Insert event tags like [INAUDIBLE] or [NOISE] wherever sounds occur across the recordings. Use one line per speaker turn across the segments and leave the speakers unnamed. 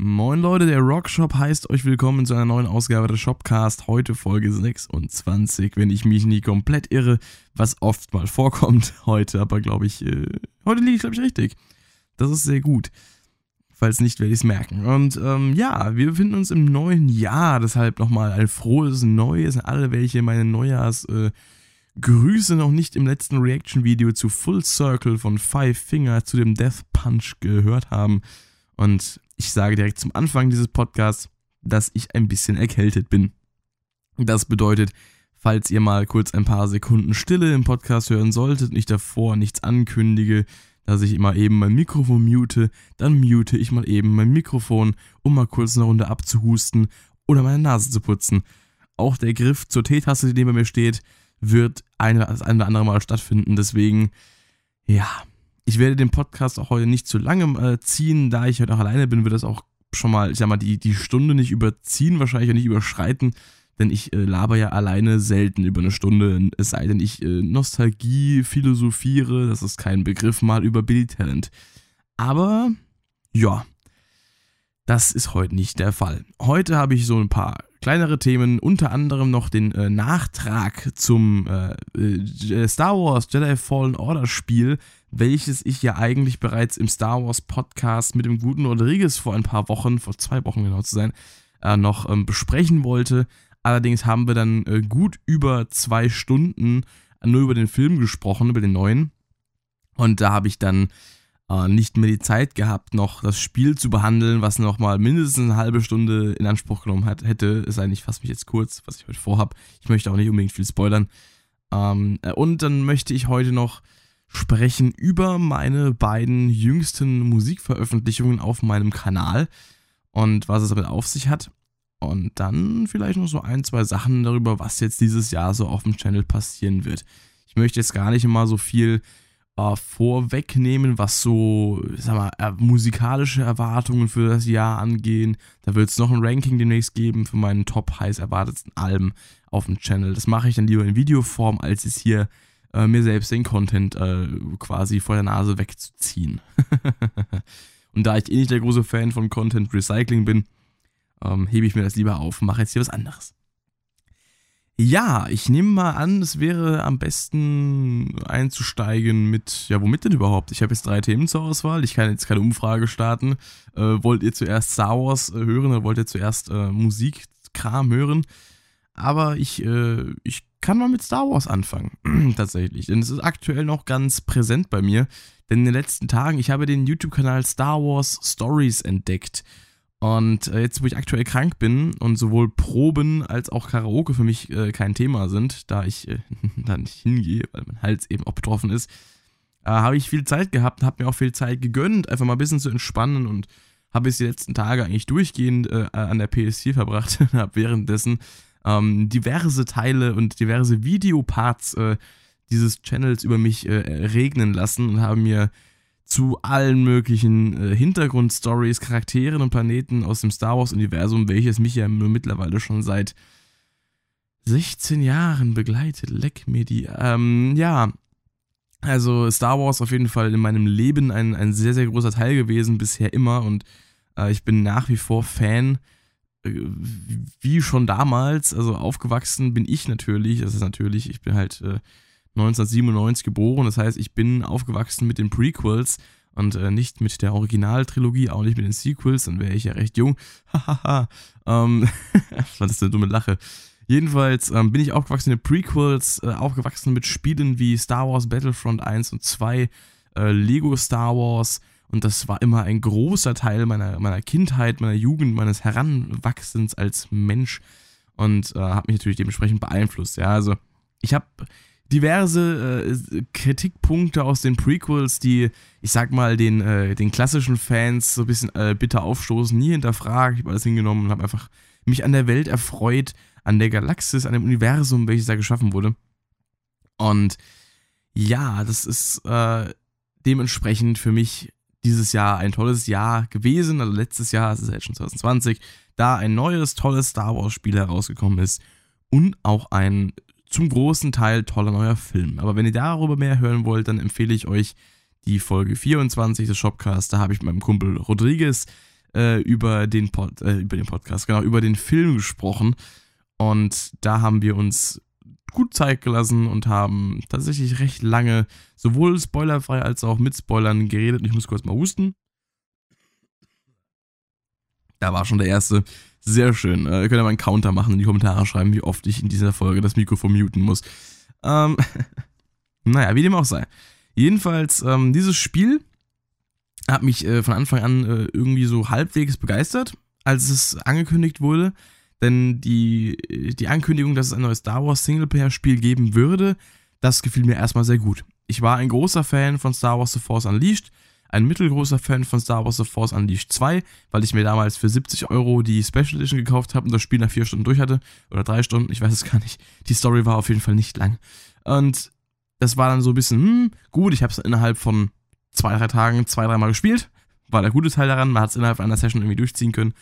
Moin Leute, der Rockshop heißt euch willkommen zu einer neuen Ausgabe des Shopcast. Heute Folge 26, wenn ich mich nie komplett irre, was oft mal vorkommt [LAUGHS] heute, aber glaube ich, äh, heute liege ich glaube ich richtig. Das ist sehr gut. Falls nicht, werde ich es merken. Und ähm, ja, wir befinden uns im neuen Jahr, deshalb nochmal ein frohes Neues an alle, welche meine Neujahrsgrüße äh, noch nicht im letzten Reaction-Video zu Full Circle von Five Finger zu dem Death Punch gehört haben. Und ich sage direkt zum Anfang dieses Podcasts, dass ich ein bisschen erkältet bin. Das bedeutet, falls ihr mal kurz ein paar Sekunden Stille im Podcast hören solltet und ich davor nichts ankündige, dass ich immer eben mein Mikrofon mute, dann mute ich mal eben mein Mikrofon, um mal kurz eine Runde abzuhusten oder meine Nase zu putzen. Auch der Griff zur Teetasse, die neben mir steht, wird ein, das ein oder andere Mal stattfinden. Deswegen, ja, ich werde den Podcast auch heute nicht zu lange äh, ziehen, da ich heute auch alleine bin, wird das auch schon mal, ich sag mal, die, die Stunde nicht überziehen, wahrscheinlich auch nicht überschreiten, denn ich äh, laber ja alleine selten über eine Stunde, es sei denn, ich äh, Nostalgie philosophiere, das ist kein Begriff, mal über Billy Talent. Aber, ja, das ist heute nicht der Fall. Heute habe ich so ein paar kleinere Themen, unter anderem noch den äh, Nachtrag zum äh, äh, Star Wars Jedi Fallen Order Spiel, welches ich ja eigentlich bereits im Star Wars Podcast mit dem guten Rodriguez vor ein paar Wochen, vor zwei Wochen genau zu sein, äh, noch ähm, besprechen wollte. Allerdings haben wir dann äh, gut über zwei Stunden nur über den Film gesprochen, über den neuen. Und da habe ich dann äh, nicht mehr die Zeit gehabt, noch das Spiel zu behandeln, was nochmal mindestens eine halbe Stunde in Anspruch genommen hat, hätte. Es sei denn, ich fasse mich jetzt kurz, was ich heute vorhabe. Ich möchte auch nicht unbedingt viel spoilern. Ähm, äh, und dann möchte ich heute noch sprechen über meine beiden jüngsten Musikveröffentlichungen auf meinem Kanal und was es damit auf sich hat. Und dann vielleicht noch so ein, zwei Sachen darüber, was jetzt dieses Jahr so auf dem Channel passieren wird. Ich möchte jetzt gar nicht immer so viel äh, vorwegnehmen, was so, sag mal, äh, musikalische Erwartungen für das Jahr angehen. Da wird es noch ein Ranking demnächst geben für meinen top heiß erwartetsten Alben auf dem Channel. Das mache ich dann lieber in Videoform, als es hier äh, mir selbst den Content äh, quasi vor der Nase wegzuziehen. [LAUGHS] und da ich eh nicht der große Fan von Content Recycling bin, ähm, hebe ich mir das lieber auf und mache jetzt hier was anderes. Ja, ich nehme mal an, es wäre am besten einzusteigen mit, ja, womit denn überhaupt? Ich habe jetzt drei Themen zur Auswahl. Ich kann jetzt keine Umfrage starten. Äh, wollt ihr zuerst Star Wars äh, hören oder wollt ihr zuerst äh, Musikkram hören? Aber ich, äh, ich kann mal mit Star Wars anfangen, [CLEARS THROAT] tatsächlich. Denn es ist aktuell noch ganz präsent bei mir. Denn in den letzten Tagen, ich habe den YouTube-Kanal Star Wars Stories entdeckt. Und äh, jetzt, wo ich aktuell krank bin und sowohl Proben als auch Karaoke für mich äh, kein Thema sind, da ich äh, [LAUGHS] da nicht hingehe, weil mein Hals eben auch betroffen ist, äh, habe ich viel Zeit gehabt und habe mir auch viel Zeit gegönnt, einfach mal ein bisschen zu entspannen und habe es die letzten Tage eigentlich durchgehend äh, an der PS4 verbracht [LAUGHS] und habe währenddessen ähm, diverse Teile und diverse Videoparts äh, dieses Channels über mich regnen lassen und habe mir zu allen möglichen äh, Hintergrundstories, Charakteren und Planeten aus dem Star Wars-Universum, welches mich ja mittlerweile schon seit 16 Jahren begleitet. Leck mir die. Ähm, ja, also Star Wars auf jeden Fall in meinem Leben ein, ein sehr, sehr großer Teil gewesen, bisher immer. Und äh, ich bin nach wie vor Fan, äh, wie schon damals. Also aufgewachsen bin ich natürlich, das ist natürlich, ich bin halt äh, 1997 geboren. Das heißt, ich bin aufgewachsen mit den Prequels und äh, nicht mit der Originaltrilogie, auch nicht mit den Sequels. Dann wäre ich ja recht jung. [LAUGHS] Hahaha. ähm, [LAUGHS] was war das eine dumme Lache? Jedenfalls ähm, bin ich aufgewachsen mit Prequels, äh, aufgewachsen mit Spielen wie Star Wars Battlefront 1 und 2, äh, Lego Star Wars. Und das war immer ein großer Teil meiner, meiner Kindheit, meiner Jugend, meines Heranwachsens als Mensch und äh, hat mich natürlich dementsprechend beeinflusst. Ja, also ich habe diverse äh, Kritikpunkte aus den Prequels, die, ich sag mal, den, äh, den klassischen Fans so ein bisschen äh, bitter aufstoßen, nie hinterfragt. Ich habe alles hingenommen und habe einfach mich an der Welt erfreut, an der Galaxis, an dem Universum, welches da geschaffen wurde. Und ja, das ist äh, dementsprechend für mich dieses Jahr ein tolles Jahr gewesen. Also letztes Jahr, es ist jetzt schon 2020, da ein neues, tolles Star Wars-Spiel herausgekommen ist und auch ein zum großen Teil toller neuer Film. Aber wenn ihr darüber mehr hören wollt, dann empfehle ich euch die Folge 24 des Shopcasts. Da habe ich mit meinem Kumpel Rodriguez äh, über, den Pod, äh, über den Podcast, genau, über den Film gesprochen. Und da haben wir uns gut Zeit gelassen und haben tatsächlich recht lange sowohl spoilerfrei als auch mit Spoilern geredet. Ich muss kurz mal husten. Da war schon der erste. Sehr schön. Äh, ihr könnt ja mal einen Counter machen in die Kommentare schreiben, wie oft ich in dieser Folge das Mikrofon muten muss. Ähm, [LAUGHS] naja, wie dem auch sei. Jedenfalls, ähm, dieses Spiel hat mich äh, von Anfang an äh, irgendwie so halbwegs begeistert, als es angekündigt wurde. Denn die, die Ankündigung, dass es ein neues Star Wars Singleplayer-Spiel geben würde, das gefiel mir erstmal sehr gut. Ich war ein großer Fan von Star Wars The Force Unleashed, ein mittelgroßer Fan von Star Wars The Force Unleashed 2, weil ich mir damals für 70 Euro die Special Edition gekauft habe und das Spiel nach vier Stunden durch hatte. Oder drei Stunden, ich weiß es gar nicht. Die Story war auf jeden Fall nicht lang. Und das war dann so ein bisschen, hm, gut, ich habe es innerhalb von zwei, drei Tagen zwei, dreimal gespielt. War der gute Teil daran, man hat es innerhalb einer Session irgendwie durchziehen können.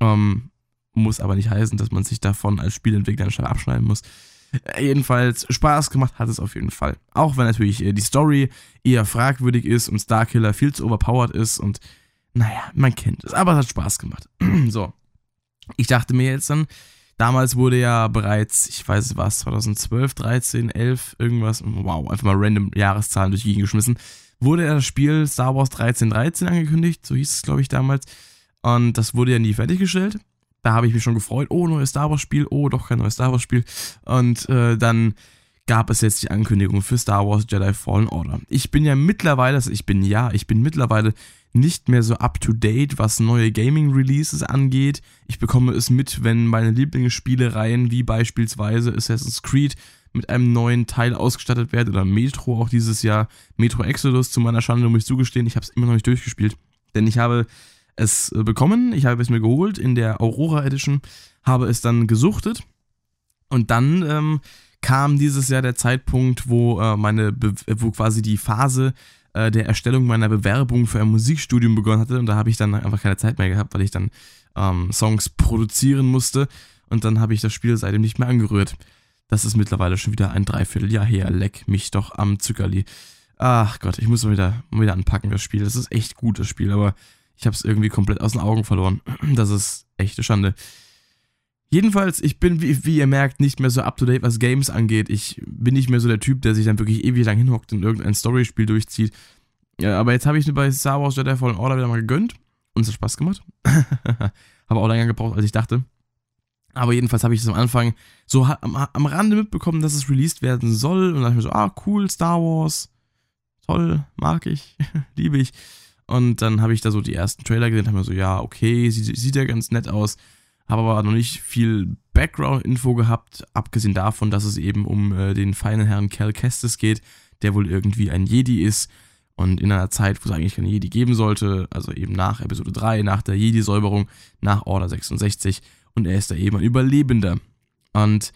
Ähm, muss aber nicht heißen, dass man sich davon als Spielentwickler Stelle abschneiden muss. Äh, jedenfalls Spaß gemacht hat es auf jeden Fall. Auch wenn natürlich äh, die Story eher fragwürdig ist und Starkiller viel zu overpowered ist und naja, man kennt es. Aber es hat Spaß gemacht. [CLEARS THROAT] so. Ich dachte mir jetzt dann, damals wurde ja bereits, ich weiß es was, 2012, 13, 11, irgendwas, wow, einfach mal random Jahreszahlen durch die geschmissen, wurde ja das Spiel Star Wars 1313 angekündigt, so hieß es glaube ich damals. Und das wurde ja nie fertiggestellt. Da habe ich mich schon gefreut, oh, neues Star Wars Spiel, oh, doch kein neues Star Wars Spiel. Und äh, dann gab es jetzt die Ankündigung für Star Wars Jedi Fallen Order. Ich bin ja mittlerweile, also ich bin ja, ich bin mittlerweile nicht mehr so up to date, was neue Gaming Releases angeht. Ich bekomme es mit, wenn meine Lieblingsspielereien wie beispielsweise Assassin's Creed mit einem neuen Teil ausgestattet werden oder Metro auch dieses Jahr. Metro Exodus zu meiner Schande muss ich zugestehen, ich habe es immer noch nicht durchgespielt, denn ich habe es bekommen, ich habe es mir geholt in der Aurora Edition, habe es dann gesuchtet und dann ähm, kam dieses Jahr der Zeitpunkt, wo äh, meine, Be wo quasi die Phase äh, der Erstellung meiner Bewerbung für ein Musikstudium begonnen hatte und da habe ich dann einfach keine Zeit mehr gehabt, weil ich dann ähm, Songs produzieren musste und dann habe ich das Spiel seitdem nicht mehr angerührt. Das ist mittlerweile schon wieder ein Dreivierteljahr her. Leck mich doch am Zuckerli. Ach Gott, ich muss mal wieder, mal wieder anpacken, das Spiel. Das ist echt gut, das Spiel, aber ich habe es irgendwie komplett aus den Augen verloren. [CLEARS THROAT] Das ist echte Schande. Jedenfalls, ich bin, wie, wie, ihr merkt, nicht mehr so up to date, was Games angeht. Ich bin nicht mehr so der Typ, der sich dann wirklich ewig lang hinhockt und irgendein Storyspiel durchzieht. Ja, aber jetzt habe ich mir bei Star Wars Jedi Fallen Order wieder mal gegönnt. Und es hat Spaß gemacht. [LAUGHS] habe auch länger gebraucht, als ich dachte. Aber jedenfalls habe ich es am Anfang so am, am Rande mitbekommen, dass es released werden soll. Und dann dachte ich mir so, ah, cool, Star Wars. Toll, mag ich, [LAUGHS] liebe ich. Und dann habe ich da so die ersten Trailer gesehen, habe mir so, ja, okay, sieht, sieht ja ganz nett aus, habe aber noch nicht viel Background-Info gehabt, abgesehen davon, dass es eben um äh, den feinen Herrn Cal Kestis geht, der wohl irgendwie ein Jedi ist und in einer Zeit, wo es eigentlich keine Jedi geben sollte, also eben nach Episode 3, nach der Jedi-Säuberung, nach Order 66 und er ist da eben ein Überlebender. Und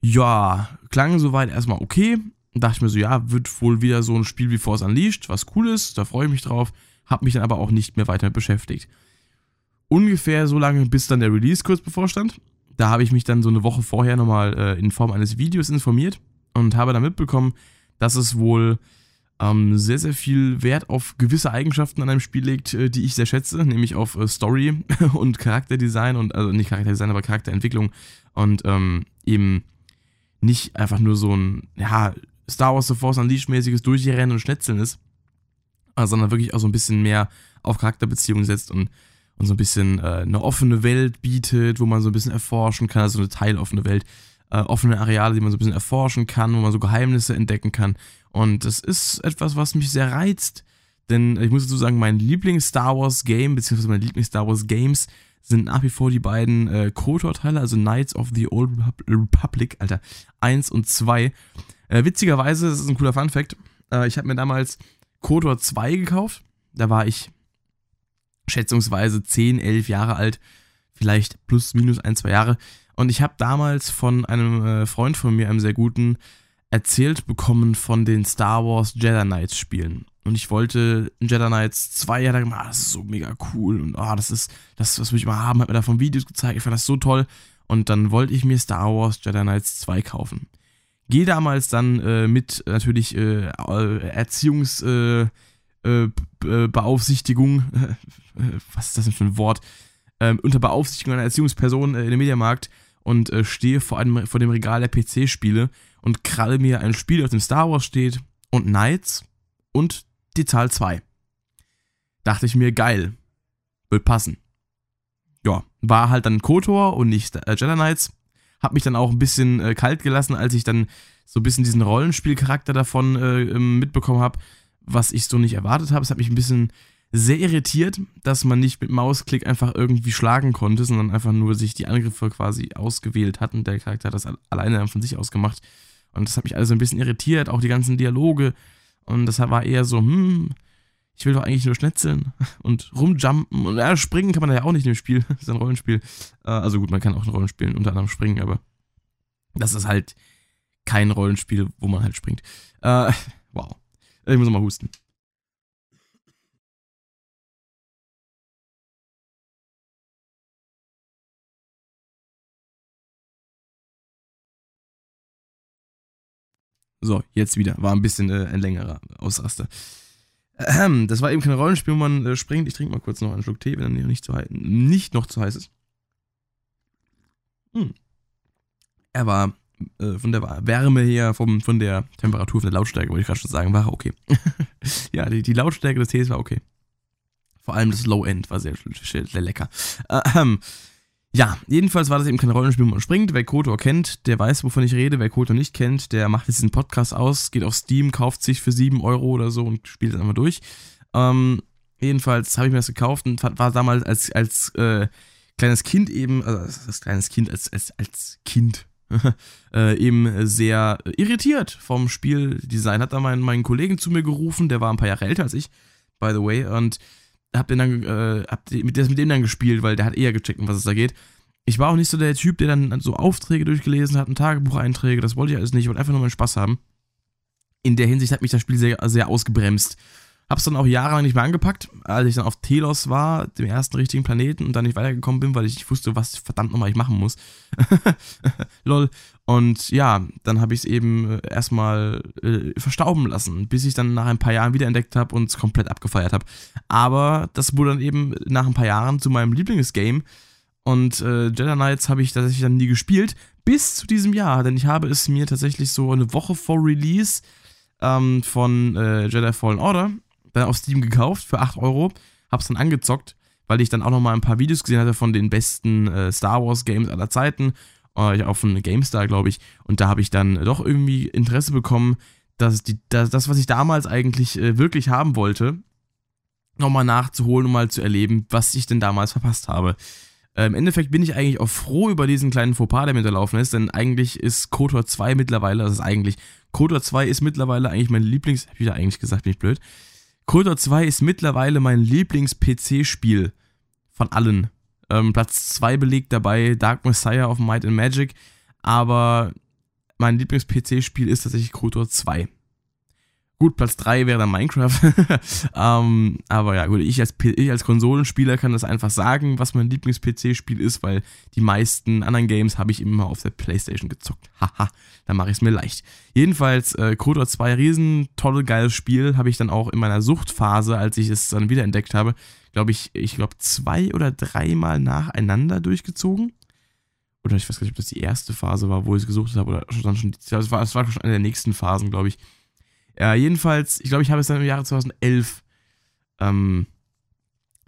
ja, klang soweit erstmal okay. Dachte ich mir so, ja, wird wohl wieder so ein Spiel wie Force Unleashed, was cool ist, da freue ich mich drauf habe mich dann aber auch nicht mehr weiter beschäftigt. Ungefähr so lange, bis dann der Release kurz bevorstand. Da habe ich mich dann so eine Woche vorher nochmal äh, in Form eines Videos informiert und habe dann mitbekommen, dass es wohl ähm, sehr, sehr viel Wert auf gewisse Eigenschaften an einem Spiel legt, äh, die ich sehr schätze, nämlich auf äh, Story [LAUGHS] und Charakterdesign und, also nicht Charakterdesign, aber Charakterentwicklung und ähm, eben nicht einfach nur so ein, ja, Star Wars The Force Unleashed-mäßiges Durchrennen und Schnetzeln ist, sondern wirklich auch so ein bisschen mehr auf Charakterbeziehungen setzt und, und so ein bisschen äh, eine offene Welt bietet, wo man so ein bisschen erforschen kann, also eine teiloffene Welt, äh, offene Areale, die man so ein bisschen erforschen kann, wo man so Geheimnisse entdecken kann. Und das ist etwas, was mich sehr reizt, denn ich muss dazu sagen, mein Lieblings-Star Wars-Game, beziehungsweise meine Lieblings-Star Wars-Games sind nach wie vor die beiden äh, KOTOR-Teile, also Knights of the Old Republic, Alter, 1 und 2. Äh, witzigerweise, das ist ein cooler Fun-Fact, äh, ich habe mir damals KOTOR 2 gekauft. Da war ich schätzungsweise 10, 11 Jahre alt, vielleicht plus, minus ein, zwei Jahre. Und ich habe damals von einem äh, Freund von mir, einem sehr guten, erzählt bekommen von den Star Wars Jedi Knights Spielen. Und ich wollte Jedi Knights 2, ja, da gemacht, ah, das ist so mega cool und ah, das ist das, was ich mal haben, hat mir davon Videos gezeigt, ich fand das so toll. Und dann wollte ich mir Star Wars Jedi Knights 2 kaufen. Gehe damals dann äh, mit natürlich äh, äh, äh, Beaufsichtigung, [LAUGHS] was ist das denn für ein Wort? Ähm, unter Beaufsichtigung einer Erziehungsperson äh, in dem Mediamarkt und äh, stehe vor, einem, vor dem Regal der PC-Spiele und kralle mir ein Spiel, auf dem Star Wars steht und Knights und die Zahl 2. Dachte ich mir, geil, wird passen. Ja, war halt dann KOTOR und nicht äh, Jedi Knights. Hab mich dann auch ein bisschen äh, kalt gelassen, als ich dann so ein bisschen diesen Rollenspielcharakter davon äh, ähm, mitbekommen habe, was ich so nicht erwartet habe. Es hat mich ein bisschen sehr irritiert, dass man nicht mit Mausklick einfach irgendwie schlagen konnte, sondern einfach nur sich die Angriffe quasi ausgewählt hat und der Charakter hat das alleine von sich aus gemacht. Und das hat mich also ein bisschen irritiert, auch die ganzen Dialoge. Und das war eher so, hm, ich will doch eigentlich nur schnetzeln [LAUGHS] und rumjumpen. Und ja, springen kann man ja auch nicht in dem Spiel. [LAUGHS] Das ist ein Rollenspiel. Äh, also gut, man kann auch ein Rollenspiel unter anderem springen, aber das ist halt kein Rollenspiel, wo man halt springt. Äh, [LAUGHS] wow. Ich muss mal husten. So, jetzt wieder. War ein bisschen äh, ein längerer Ausraster. Das war eben kein Rollenspiel, wo man äh, springt. Ich trinke mal kurz noch einen Schluck Tee, wenn er nicht, zu nicht noch zu heiß ist. Hm. Er war äh, von der Wärme her, vom, von der Temperatur, von der Lautstärke, wollte ich gerade schon sagen, war okay. [LAUGHS] ja, die, die, Lautstärke des Tees war okay. Vor allem das Low End war sehr, sehr, sehr lecker. Ähm, ja, jedenfalls war das eben kein Rollenspiel, wo man springt. Wer Kotor kennt, der weiß, wovon ich rede. Wer Kotor nicht kennt, der macht jetzt diesen Podcast aus, geht auf Steam, kauft sich für 7 Euro oder so und spielt es einmal durch. Ähm, jedenfalls habe ich mir das gekauft und war damals als, als äh, kleines Kind eben, also als kleines Kind, als, als, als Kind [LAUGHS] äh, eben sehr irritiert vom Spieldesign. Hat da meinen, meinen Kollegen zu mir gerufen, der war ein paar Jahre älter als ich, by the way, und hab den dann, äh, hab mit, mit dem dann gespielt, weil der hat eher gecheckt, um was es da geht. Ich war auch nicht so der Typ, der dann so Aufträge durchgelesen hat, ein Tagebucheinträge, das wollte ich alles nicht, ich wollte einfach nur meinen Spaß haben. In der Hinsicht hat mich das Spiel sehr, sehr ausgebremst. Hab's dann auch jahrelang nicht mehr angepackt, als ich dann auf Telos war, dem ersten richtigen Planeten, und dann nicht weitergekommen bin, weil ich nicht wusste, was verdammt nochmal ich machen muss. [LAUGHS] Lol. Und ja, dann habe ich es eben äh, erstmal äh, verstauben lassen, bis ich dann nach ein paar Jahren wiederentdeckt habe und es komplett abgefeiert habe. Aber das wurde dann eben nach ein paar Jahren zu meinem Lieblingsgame. Und äh, Jedi Knights habe ich tatsächlich dann nie gespielt, bis zu diesem Jahr, denn ich habe es mir tatsächlich so eine Woche vor Release ähm, von äh, Jedi Fallen Order dann auf Steam gekauft für 8 Euro, hab's dann angezockt, weil ich dann auch nochmal ein paar Videos gesehen hatte von den besten äh, Star Wars Games aller Zeiten, äh, auch von GameStar, glaube ich, und da habe ich dann doch irgendwie Interesse bekommen, dass die, dass, das, was ich damals eigentlich äh, wirklich haben wollte, nochmal nachzuholen und mal zu erleben, was ich denn damals verpasst habe. Äh, Im Endeffekt bin ich eigentlich auch froh über diesen kleinen Fauxpas, der mir unterlaufen ist, denn eigentlich ist KOTOR 2 mittlerweile, das ist eigentlich, KOTOR 2 ist mittlerweile eigentlich mein Lieblings, hab ich wieder eigentlich gesagt, bin ich blöd, KOTOR 2 ist mittlerweile mein Lieblings-PC-Spiel von allen. Ähm, Platz 2 belegt dabei Dark Messiah of Might and Magic, aber mein Lieblings-PC-Spiel ist tatsächlich KOTOR 2. Gut, Platz 3 wäre dann Minecraft. [LAUGHS] ähm, aber ja, gut, ich als, ich als Konsolenspieler kann das einfach sagen, was mein Lieblings-PC-Spiel ist, weil die meisten anderen Games habe ich immer auf der Playstation gezockt. [LAUGHS] Haha, da mache ich es mir leicht. Jedenfalls, äh, Kotor 2, riesen, tolle, geiles Spiel, habe ich dann auch in meiner Suchtphase, als ich es dann wiederentdeckt habe, glaube ich, ich glaube zwei oder dreimal nacheinander durchgezogen. Oder ich weiß gar nicht, ob das die erste Phase war, wo ich es gesucht habe, oder schon, schon das war, war schon eine der nächsten Phasen, glaube ich ja, jedenfalls, ich glaube, ich habe es dann im Jahre 2011 ähm,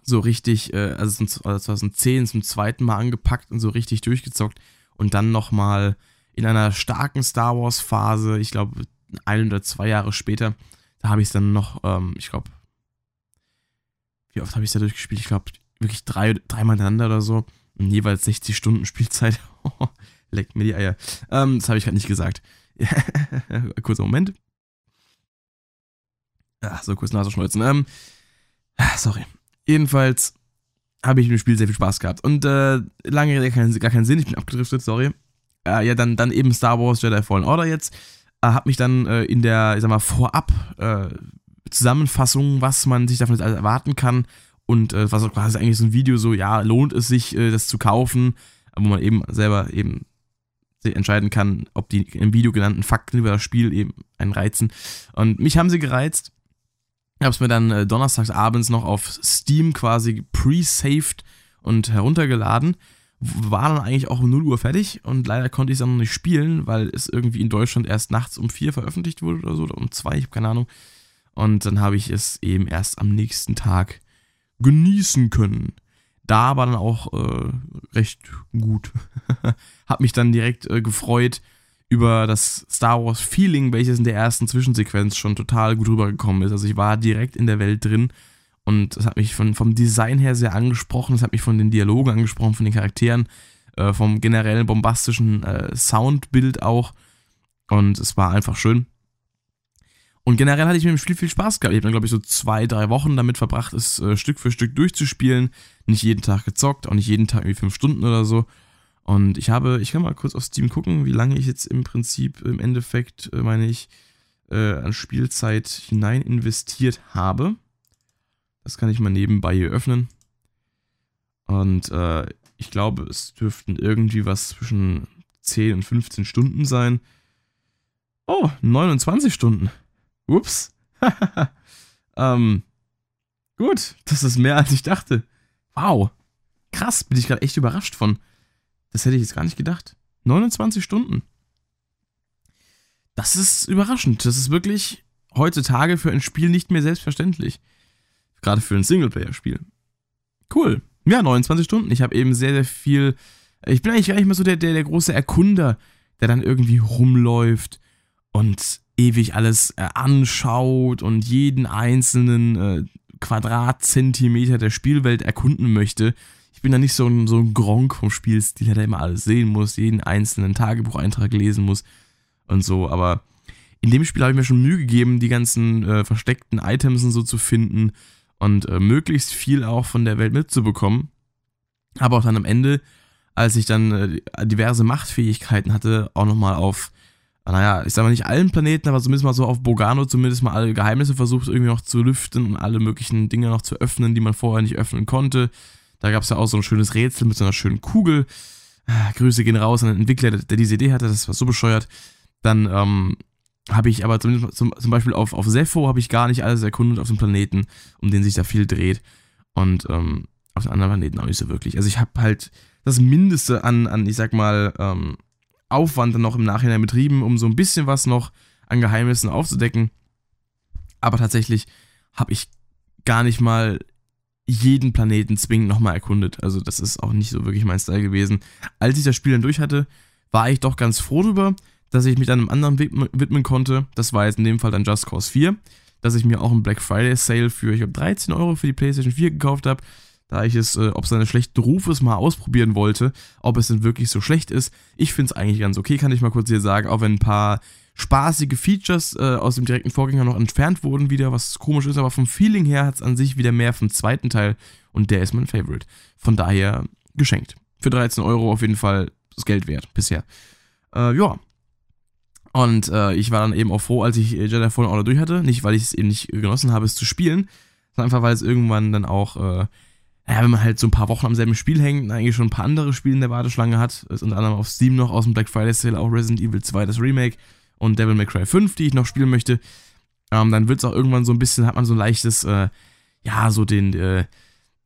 so richtig, äh, also 2010 zum zweiten Mal angepackt und so richtig durchgezockt und dann nochmal in einer starken Star Wars Phase, ich glaube ein oder zwei Jahre später, da habe ich es dann noch, ähm, ich glaube, wie oft habe ich es da durchgespielt? Ich glaube wirklich drei, dreimal miteinander oder so und jeweils 60 Stunden Spielzeit. [LAUGHS] Leckt mir die Eier. Ähm, das habe ich gerade nicht gesagt. [LAUGHS] Kurzer Moment. Ach, so kurz Nase schneuzen. Ähm, ah, sorry. Jedenfalls habe ich mit dem Spiel sehr viel Spaß gehabt. Und äh, lange Rede, gar, gar keinen Sinn, ich bin abgedriftet, sorry. Äh, ja, dann, dann eben Star Wars Jedi Fallen Order jetzt. Äh, hab mich dann äh, in der, ich sag mal, vorab äh, Zusammenfassung, was man sich davon jetzt erwarten kann. Und äh, was quasi eigentlich so ein Video so, ja, lohnt es sich, äh, das zu kaufen, wo man eben selber eben entscheiden kann, ob die im Video genannten Fakten über das Spiel eben einen reizen. Und mich haben sie gereizt. habe es mir dann äh, donnerstags abends noch auf Steam quasi pre-saved und heruntergeladen. War dann eigentlich auch um 0 Uhr fertig und leider konnte ich es dann noch nicht spielen, weil es irgendwie in Deutschland erst nachts um 4 veröffentlicht wurde oder so, oder um 2, ich habe keine Ahnung. Und dann habe ich es eben erst am nächsten Tag genießen können. Da war dann auch äh, recht gut. [LAUGHS] hab mich dann direkt äh, gefreut, über das Star Wars Feeling, welches in der ersten Zwischensequenz schon total gut rübergekommen ist. Also ich war direkt in der Welt drin und es hat mich von, vom Design her sehr angesprochen, es hat mich von den Dialogen angesprochen, von den Charakteren, äh, vom generellen bombastischen äh, Soundbild auch und es war einfach schön. Und generell hatte ich mit dem Spiel viel Spaß gehabt. Ich habe dann, glaube ich, so zwei, drei Wochen damit verbracht, es äh, Stück für Stück durchzuspielen. Nicht jeden Tag gezockt, auch nicht jeden Tag irgendwie fünf Stunden oder so. Und ich habe, ich kann mal kurz auf Steam gucken, wie lange ich jetzt im Prinzip im Endeffekt, äh, meine ich, äh, an Spielzeit hinein investiert habe. Das kann ich mal nebenbei hier öffnen. Und äh, ich glaube, es dürften irgendwie was zwischen 10 und 15 Stunden sein. Oh, 29 Stunden. Ups. [LAUGHS] ähm, gut, das ist mehr als ich dachte. Wow. Krass, bin ich gerade echt überrascht von. Das hätte ich jetzt gar nicht gedacht. 29 Stunden. Das ist überraschend. Das ist wirklich heutzutage für ein Spiel nicht mehr selbstverständlich. Gerade für ein Singleplayer-Spiel. Cool. Ja, 29 Stunden. Ich habe eben sehr, sehr viel. Ich bin eigentlich gar nicht mehr so der, der, der große Erkunder, der dann irgendwie rumläuft und ewig alles äh, anschaut und jeden einzelnen äh, Quadratzentimeter der Spielwelt erkunden möchte ich bin da nicht so ein, so ein Gronk vom Spielstil, der immer alles sehen muss, jeden einzelnen Tagebucheintrag lesen muss und so, aber in dem Spiel habe ich mir schon Mühe gegeben, die ganzen äh, versteckten Items und so zu finden und äh, möglichst viel auch von der Welt mitzubekommen. Aber auch dann am Ende, als ich dann äh, diverse Machtfähigkeiten hatte, auch nochmal auf, naja, ich sag mal nicht allen Planeten, aber zumindest mal so auf Bogano zumindest mal alle Geheimnisse versucht irgendwie noch zu lüften und alle möglichen Dinge noch zu öffnen, die man vorher nicht öffnen konnte. Da gab es ja auch so ein schönes Rätsel mit so einer schönen Kugel. Ah, Grüße gehen raus an den Entwickler, der diese Idee hatte, das war so bescheuert. Dann ähm, habe ich aber zum, zum, zum Beispiel auf, auf Sepho habe ich gar nicht alles erkundet auf dem Planeten, um den sich da viel dreht. Und ähm, auf den anderen Planeten auch nicht so wirklich. Also ich habe halt das Mindeste an, an ich sag mal, ähm, Aufwand dann noch im Nachhinein betrieben, um so ein bisschen was noch an Geheimnissen aufzudecken. Aber tatsächlich habe ich gar nicht mal jeden Planeten zwingend nochmal erkundet. Also das ist auch nicht so wirklich mein Style gewesen. Als ich das Spiel dann durch hatte, war ich doch ganz froh drüber, dass ich mich einem anderen widmen konnte. Das war jetzt in dem Fall dann Just Cause 4, dass ich mir auch einen Black Friday Sale für, ich glaube, 13 Euro für die PlayStation 4 gekauft habe, da ich es, äh, ob seine schlechten Rufes mal ausprobieren wollte, ob es denn wirklich so schlecht ist. Ich finde es eigentlich ganz okay, kann ich mal kurz hier sagen, auch wenn ein paar spaßige Features äh, aus dem direkten Vorgänger noch entfernt wurden wieder, was komisch ist, aber vom Feeling her hat es an sich wieder mehr vom zweiten Teil und der ist mein Favorite. Von daher geschenkt. Für 13 Euro auf jeden Fall das Geld wert bisher. Äh, ja. Und äh, ich war dann eben auch froh, als ich Jedi Fallen Order durch hatte. Nicht, weil ich es eben nicht genossen habe, es zu spielen, sondern einfach, weil es irgendwann dann auch, äh, ja, wenn man halt so ein paar Wochen am selben Spiel hängt, eigentlich schon ein paar andere Spiele in der Warteschlange hat, ist unter anderem auf Steam noch aus dem Black Friday Sale auch Resident Evil 2, das Remake und Devil May Cry 5, die ich noch spielen möchte, ähm, dann wird es auch irgendwann so ein bisschen, hat man so ein leichtes, äh, ja, so den, äh,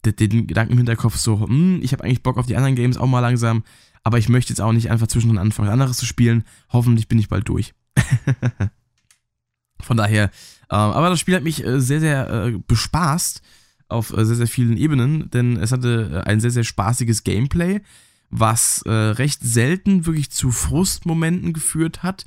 den, den, Gedanken im Hinterkopf, so, hm, ich habe eigentlich Bock auf die anderen Games auch mal langsam, aber ich möchte jetzt auch nicht einfach zwischendrin anfangen, anderes zu spielen. Hoffentlich bin ich bald durch. [LAUGHS] Von daher, äh, aber das Spiel hat mich äh, sehr, sehr äh, bespaßt auf äh, sehr, sehr vielen Ebenen, denn es hatte ein sehr, sehr spaßiges Gameplay, was recht selten wirklich zu Frustmomenten geführt hat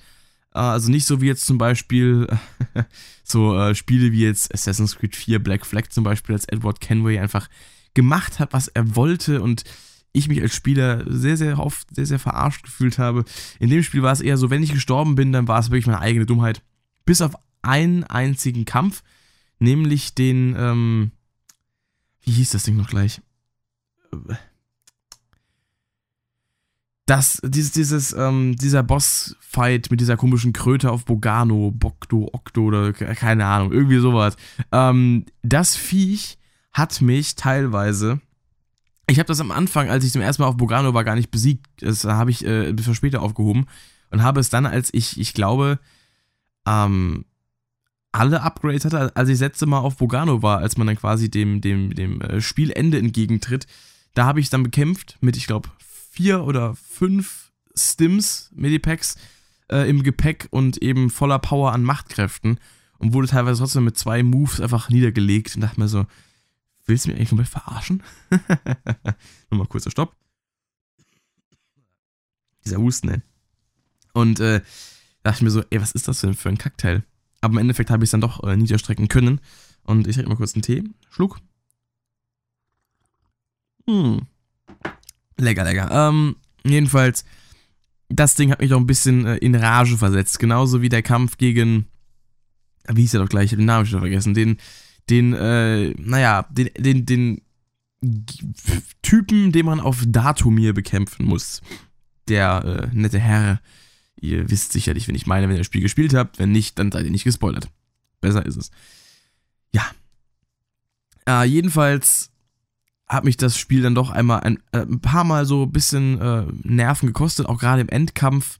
Ah, also nicht so wie jetzt zum Beispiel [LAUGHS] so äh, Spiele wie jetzt Assassin's Creed 4 Black Flag zum Beispiel, als Edward Kenway einfach gemacht hat, was er wollte und ich mich als Spieler sehr, sehr oft sehr, sehr verarscht gefühlt habe. In dem Spiel war es eher so, wenn ich gestorben bin, dann war es wirklich meine eigene Dummheit. Bis auf einen einzigen Kampf, nämlich den, ähm, wie hieß das Ding noch gleich? das, dieses, dieses, ähm, dieser Boss-Fight mit dieser komischen Kröte auf Bogano, Bokdo, Okto oder keine Ahnung, irgendwie sowas. Ähm, das Viech hat mich teilweise. Ich habe das am Anfang, als ich zum ersten Mal auf Bogano war, gar nicht besiegt. Das habe ich äh, bisschen später aufgehoben und habe es dann, als ich, ich glaube, ähm, alle Upgrades hatte, als ich letzte Mal auf Bogano war, als man dann quasi dem, dem, dem äh, Spielende entgegentritt. Da habe ich dann bekämpft mit, ich glaube, vier oder fünf Stims, Medipacks äh, im Gepäck und eben voller Power an Machtkräften und wurde teilweise trotzdem mit zwei Moves einfach niedergelegt und dachte mir so, willst du mich eigentlich komplett verarschen? [LAUGHS] Nochmal kurzer Stopp. Dieser Husten, ey. Und äh, dachte ich mir so, ey, was ist das denn für ein Kackteil? Aber im Endeffekt habe ich es dann doch äh, niederstrecken können. Und ich trinke mal kurz einen Tee. Schluck. Hm. Lecker, lecker. Ähm, jedenfalls, das Ding hat mich auch ein bisschen äh, in Rage versetzt. Genauso wie der Kampf gegen. Wie hieß er doch gleich? Ich habe den Namen schon vergessen. Den, den, äh, naja, den, den, den Typen, den man auf Datumir bekämpfen muss. Der äh, nette Herr. Ihr wisst sicherlich, wenn ich meine, wenn ihr das Spiel gespielt habt. Wenn nicht, dann seid ihr nicht gespoilert. Besser ist es. Ja. Äh, jedenfalls hat mich das Spiel dann doch einmal ein, äh, ein paar Mal so ein bisschen äh, Nerven gekostet, auch gerade im Endkampf.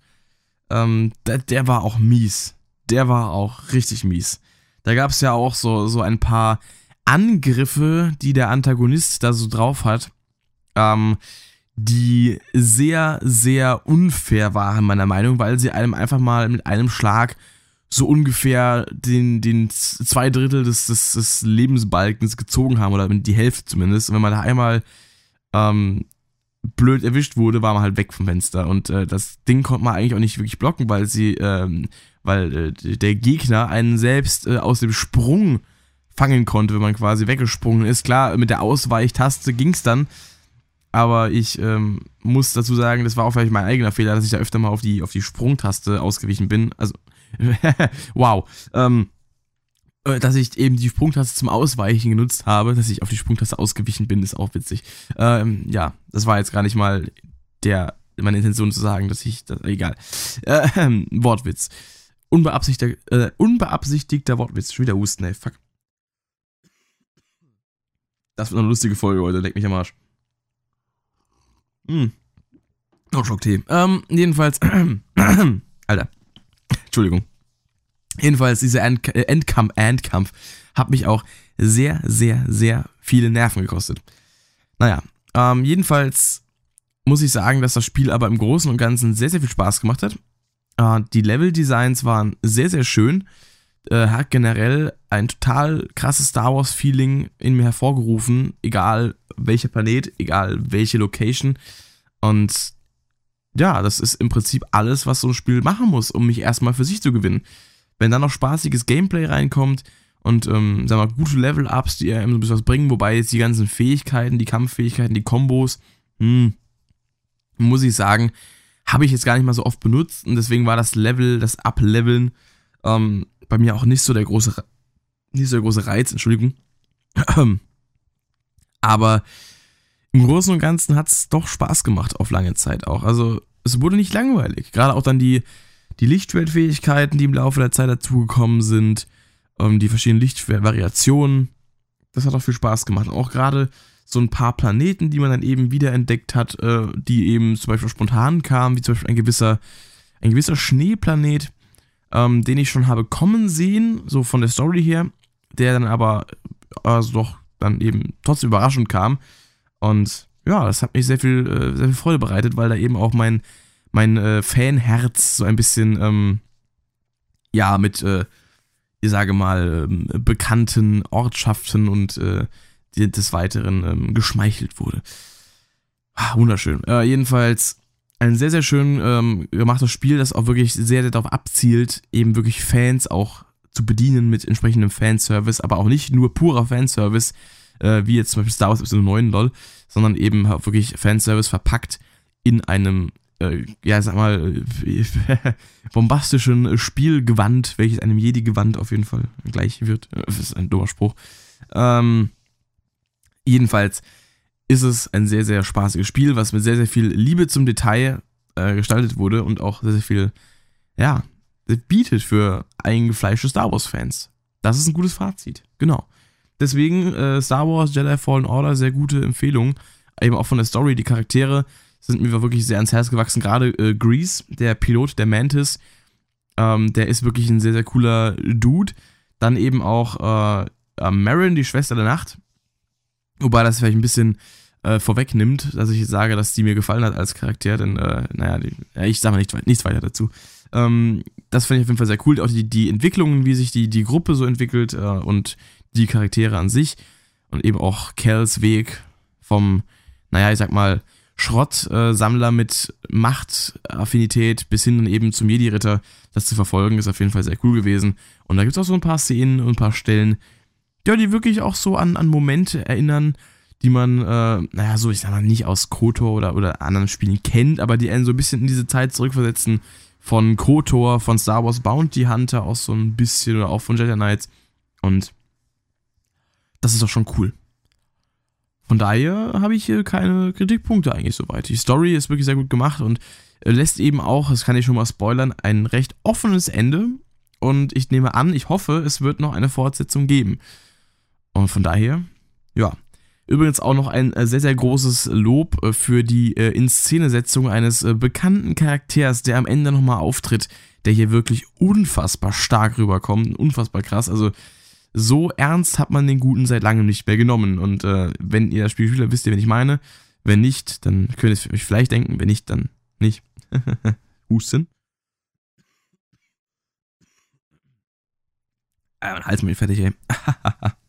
Ähm, der, der, war auch mies. Der war auch richtig mies. Da gab es ja auch so, so ein paar Angriffe, die der Antagonist da so drauf hat, ähm, die sehr, sehr unfair waren, meiner Meinung, weil sie einem einfach mal mit einem Schlag so ungefähr den, den zwei Drittel des, des, des Lebensbalkens gezogen haben, oder die Hälfte zumindest. Und wenn man da einmal ähm, blöd erwischt wurde, war man halt weg vom Fenster. Und äh, das Ding konnte man eigentlich auch nicht wirklich blocken, weil sie, ähm, weil äh, der Gegner einen selbst äh, aus dem Sprung fangen konnte, wenn man quasi weggesprungen ist. Klar, mit der Ausweichtaste ging es dann. Aber ich ähm, muss dazu sagen, das war auch vielleicht mein eigener Fehler, dass ich da öfter mal auf die, auf die Sprungtaste ausgewichen bin. Also [LAUGHS] wow. Ähm, äh, dass ich eben die Sprungtaste zum Ausweichen genutzt habe, dass ich auf die Sprungtaste ausgewichen bin, ist auch witzig. Ähm, ja, das war jetzt gar nicht mal der, meine Intention zu sagen, dass ich, das, egal. Äh, Wortwitz. Unbeabsichtigter, äh, unbeabsichtigter Wortwitz. Schon wieder Husten, ey, fuck. Das wird eine lustige Folge heute, leck mich am Arsch. Hm. Noch Schocktee. Ähm, jedenfalls, [CLEARS THROAT] Alter. Entschuldigung. Jedenfalls, dieser End äh, Endkampf, Endkampf hat mich auch sehr, sehr, sehr viele Nerven gekostet. Naja, ähm, jedenfalls muss ich sagen, dass das Spiel aber im Großen und Ganzen sehr, sehr viel Spaß gemacht hat. Äh, die Level-Designs waren sehr, sehr schön. Äh, hat generell ein total krasses Star Wars-Feeling in mir hervorgerufen, egal welcher Planet, egal welche Location. Und ja, das ist im Prinzip alles, was so ein Spiel machen muss, um mich erstmal für sich zu gewinnen. Wenn dann noch spaßiges Gameplay reinkommt und, ähm, sag mal, gute Level-Ups, die einem so ein bisschen was bringen, wobei jetzt die ganzen Fähigkeiten, die Kampffähigkeiten, die Kombos, hm, muss ich sagen, habe ich jetzt gar nicht mal so oft benutzt und deswegen war das Level, das Up-Leveln ähm, bei mir auch nicht so der große, nicht so der große Reiz, Entschuldigung. [CLEARS THROAT] Aber im Großen und Ganzen hat es doch Spaß gemacht auf lange Zeit auch. Also es wurde nicht langweilig. Gerade auch dann die, die Lichtschwertfähigkeiten, die im Laufe der Zeit dazugekommen sind, ähm, die verschiedenen Lichtschwertvariationen. Das hat auch viel Spaß gemacht. Auch gerade so ein paar Planeten, die man dann eben wiederentdeckt hat, äh, die eben zum Beispiel spontan kamen, wie zum Beispiel ein gewisser, ein gewisser Schneeplanet, ähm, den ich schon habe kommen sehen, so von der Story her, der dann aber also doch dann eben trotzdem überraschend kam. Und ja, das hat mich sehr viel, äh, sehr viel Freude bereitet, weil da eben auch mein, mein äh, Fanherz so ein bisschen, ähm, ja, mit, äh, ich sage mal, ähm, bekannten Ortschaften und äh, des Weiteren ähm, geschmeichelt wurde. Ah, wunderschön. Äh, jedenfalls ein sehr, sehr schön ähm, gemachtes Spiel, das auch wirklich sehr, sehr darauf abzielt, eben wirklich Fans auch zu bedienen mit entsprechendem Fanservice, aber auch nicht nur purer Fanservice, äh, wie jetzt zum Beispiel Star Wars Episode 9 LOL, sondern eben wirklich Fanservice verpackt in einem, äh, ja, sag mal, äh, [LAUGHS] bombastischen Spielgewand, welches einem Jedi-Gewand auf jeden Fall gleich wird. Das ist ein dummer Spruch. Ähm, jedenfalls ist es ein sehr, sehr spaßiges Spiel, was mit sehr, sehr viel Liebe zum Detail äh, gestaltet wurde und auch sehr, sehr viel, ja, bietet für eingefleischte Star Wars-Fans. Das ist ein gutes Fazit. Genau. Deswegen äh, Star Wars Jedi Fallen Order, sehr gute Empfehlung. Eben auch von der Story, die Charaktere sind mir wirklich sehr ans Herz gewachsen. Gerade äh, Grease, der Pilot der Mantis, ähm, der ist wirklich ein sehr, sehr cooler Dude, Dann eben auch äh, Marin, die Schwester der Nacht. Wobei das vielleicht ein bisschen äh, vorwegnimmt, dass ich sage, dass die mir gefallen hat als Charakter, denn, äh, naja, die, ja, ich sage mal nicht, nichts weiter dazu. Ähm, das fand ich auf jeden Fall sehr cool. Auch die, die Entwicklungen, wie sich die, die Gruppe so entwickelt äh, und die Charaktere an sich. Und eben auch Kells Weg vom, naja, ich sag mal, Schrottsammler mit Machtaffinität bis hin dann eben zum Jedi-Ritter, das zu verfolgen, ist auf jeden Fall sehr cool gewesen. Und da gibt es auch so ein paar Szenen und ein paar Stellen, ja, die wirklich auch so an, an Momente erinnern, die man, äh, naja, so, ich sag mal, nicht aus KOTOR oder, oder anderen Spielen kennt, aber die einen so ein bisschen in diese Zeit zurückversetzen von KOTOR, von Star Wars Bounty Hunter auch so ein bisschen oder auch von Jedi Knights. Und das ist doch schon cool. Von daher habe ich hier keine Kritikpunkte eigentlich soweit. Die Story ist wirklich sehr gut gemacht und lässt eben auch, das kann ich schon mal spoilern, ein recht offenes Ende. Und ich nehme an, ich hoffe, es wird noch eine Fortsetzung geben. Und von daher, ja. Übrigens auch noch ein äh, sehr, sehr großes Lob äh, für die äh, Inszenesetzung eines bekannten Charakters, der am Ende nochmal auftritt, der hier wirklich unfassbar stark rüberkommt. Unfassbar krass. Also so ernst hat man den Guten seit langem nicht mehr genommen. Und äh, wenn ihr das Spiel spielt, wisst ihr, wen ich meine. Wenn nicht, dann könnt ihr es euch vielleicht denken. Wenn nicht, dann nicht. [LAUGHS] Husten. Ah, mein Hals mir fertig, ey. [LAUGHS]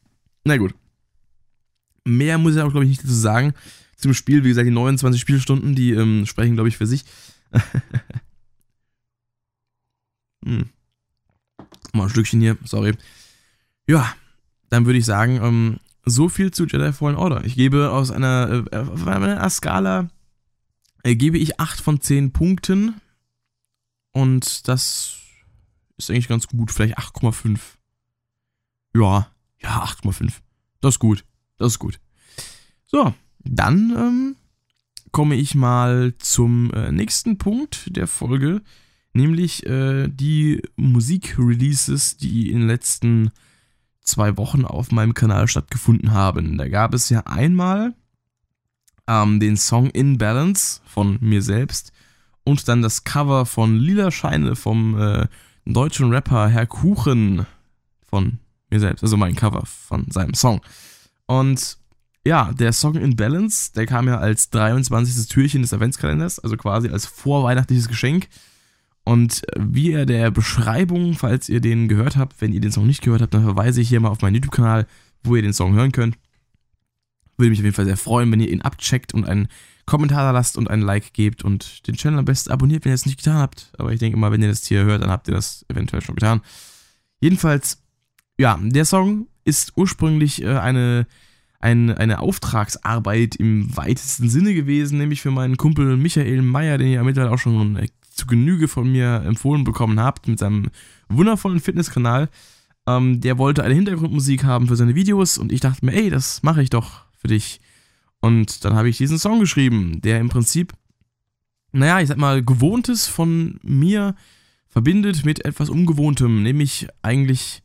Na gut. Mehr muss ich auch, glaube ich, nicht dazu sagen. Zum Spiel, wie gesagt, die 29 Spielstunden, die ähm, sprechen, glaube ich, für sich. [LAUGHS] hm. Mal ein Stückchen hier, sorry. Ja, dann würde ich sagen, ähm, so viel zu Jedi Fallen Order. Ich gebe aus einer, äh, auf einer Skala, äh, gebe ich 8 von 10 Punkten. Und das ist eigentlich ganz gut. Vielleicht 8,5. Ja, ja, 8,5. Das ist gut. Das ist gut. So, dann ähm, komme ich mal zum äh, nächsten Punkt der Folge, nämlich äh, die Musikreleases, die in den letzten zwei Wochen auf meinem Kanal stattgefunden haben. Da gab es ja einmal ähm, den Song In Balance von mir selbst und dann das Cover von Lila Scheine vom äh, deutschen Rapper Herr Kuchen von mir selbst, also mein Cover von seinem Song. Und ja, der Song In Balance, der kam ja als 23. Türchen des Adventskalenders, also quasi als vorweihnachtliches Geschenk. Und wie ihr der Beschreibung, falls ihr den gehört habt, wenn ihr den Song nicht gehört habt, dann verweise ich hier mal auf meinen YouTube-Kanal, wo ihr den Song hören könnt. Würde mich auf jeden Fall sehr freuen, wenn ihr ihn abcheckt und einen Kommentar da lasst und ein Like gebt und den Channel am besten abonniert, wenn ihr es nicht getan habt. Aber ich denke mal, wenn ihr das hier hört, dann habt ihr das eventuell schon getan. Jedenfalls ja, der Song ist ursprünglich äh, eine, ein, eine Auftragsarbeit im weitesten Sinne gewesen, nämlich für meinen Kumpel Michael Meyer, den ihr mittlerweile auch schon äh, zu Genüge von mir empfohlen bekommen habt, mit seinem wundervollen Fitnesskanal. Ähm, der wollte eine Hintergrundmusik haben für seine Videos und ich dachte mir, ey, das mache ich doch für dich. Und dann habe ich diesen Song geschrieben, der im Prinzip, naja, ich sag mal, Gewohntes von mir verbindet mit etwas Ungewohntem, nämlich eigentlich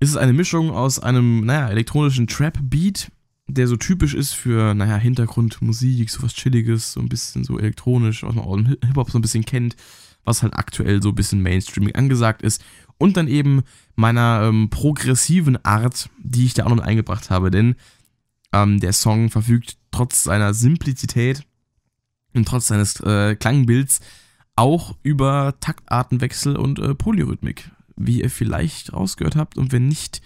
ist es eine Mischung aus einem, naja, elektronischen Trap-Beat, der so typisch ist für, naja, Hintergrundmusik, so was Chilliges, so ein bisschen so elektronisch, was man auch im Hip-Hop so ein bisschen kennt, was halt aktuell so ein bisschen Mainstreaming angesagt ist. Und dann eben meiner ähm, progressiven Art, die ich da auch noch eingebracht habe, denn ähm, der Song verfügt trotz seiner Simplizität und trotz seines äh, Klangbilds auch über Taktartenwechsel und äh, Polyrhythmik wie ihr vielleicht rausgehört habt. Und wenn nicht,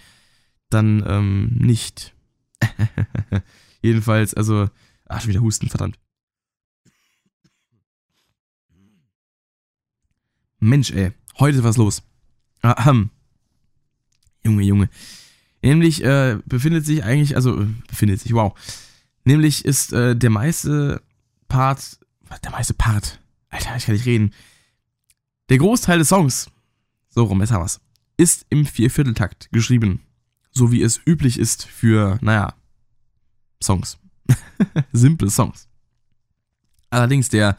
dann ähm, nicht. [LAUGHS] Jedenfalls, also, ach, schon wieder Husten, verdammt. Mensch, ey, heute ist was los. Ahem. Junge, Junge. Nämlich äh, befindet sich eigentlich, also befindet sich, wow. Nämlich ist äh, der meiste Part, der meiste Part, Alter, ich kann nicht reden. Der Großteil des Songs so rum, jetzt haben wir's. Ist im Viervierteltakt geschrieben. So wie es üblich ist für, naja, Songs. [LAUGHS] Simple Songs. Allerdings der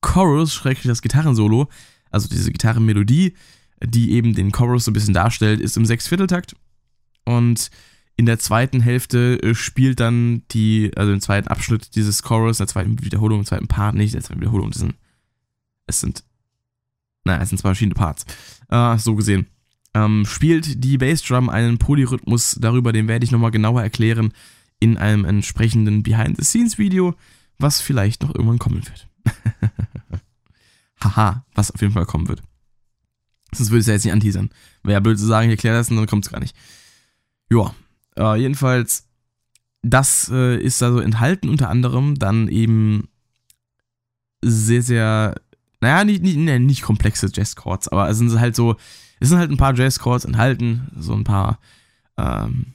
Chorus, schrägstrich das Gitarrensolo, also diese Gitarrenmelodie, die eben den Chorus so ein bisschen darstellt, ist im Sechsvierteltakt. Und in der zweiten Hälfte äh, spielt dann die, also im zweiten Abschnitt dieses Chorus, in der zweiten Wiederholung, im zweiten Part, nicht, in der zweiten Wiederholung, das sind, es sind naja, es sind zwei verschiedene Parts. Äh, so gesehen. ähm, spielt die Bassdrum einen Polyrhythmus. Darüber, den werde ich nochmal genauer erklären in einem entsprechenden Behind-the-Scenes-Video, was vielleicht noch irgendwann kommen wird. [LAUGHS] Haha, was auf jeden Fall kommen wird. Sonst würde ich es ja jetzt nicht anteasern. Wäre ja blöd zu sagen, ich erkläre das und dann kommt es gar nicht. Joa, äh, jedenfalls, das äh, ist also enthalten unter anderem dann eben sehr, sehr, naja, nicht, nicht, nicht komplexe Jazz-Chords, aber es sind halt so, es sind halt ein paar Jazz-Chords enthalten, so ein paar, ähm,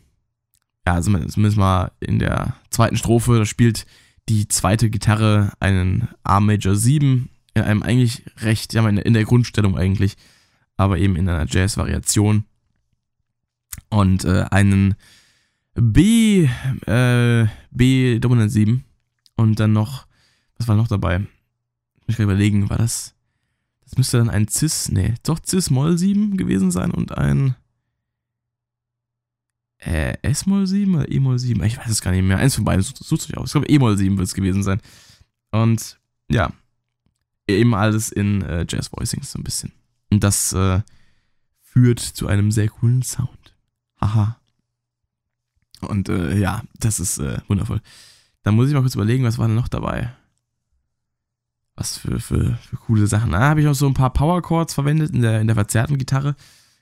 ja, zumindest mal in der zweiten Strophe, da spielt die zweite Gitarre einen A Major 7 in einem eigentlich recht, ja, in der Grundstellung eigentlich, aber eben in einer Jazz-Variation. Und äh, einen B, äh, B Dominant 7 und dann noch, was war noch dabei? Ich kann überlegen, war das, das müsste dann ein Cis, nee, doch Cis Moll 7 gewesen sein und ein äh, S-Moll 7 oder E-Moll 7? Ich weiß es gar nicht mehr. Eins von beiden sucht sich aus. Ich glaube, E-Moll 7 wird es gewesen sein. Und ja, eben alles in äh, Jazz-Voicings so ein bisschen. Und das äh, führt zu einem sehr coolen Sound. Haha. Und äh, ja, das ist äh, wundervoll. Dann muss ich mal kurz überlegen, was war denn noch dabei? Was für, für, für coole Sachen. Da habe ich auch so ein paar Power Chords verwendet in der, in der verzerrten Gitarre,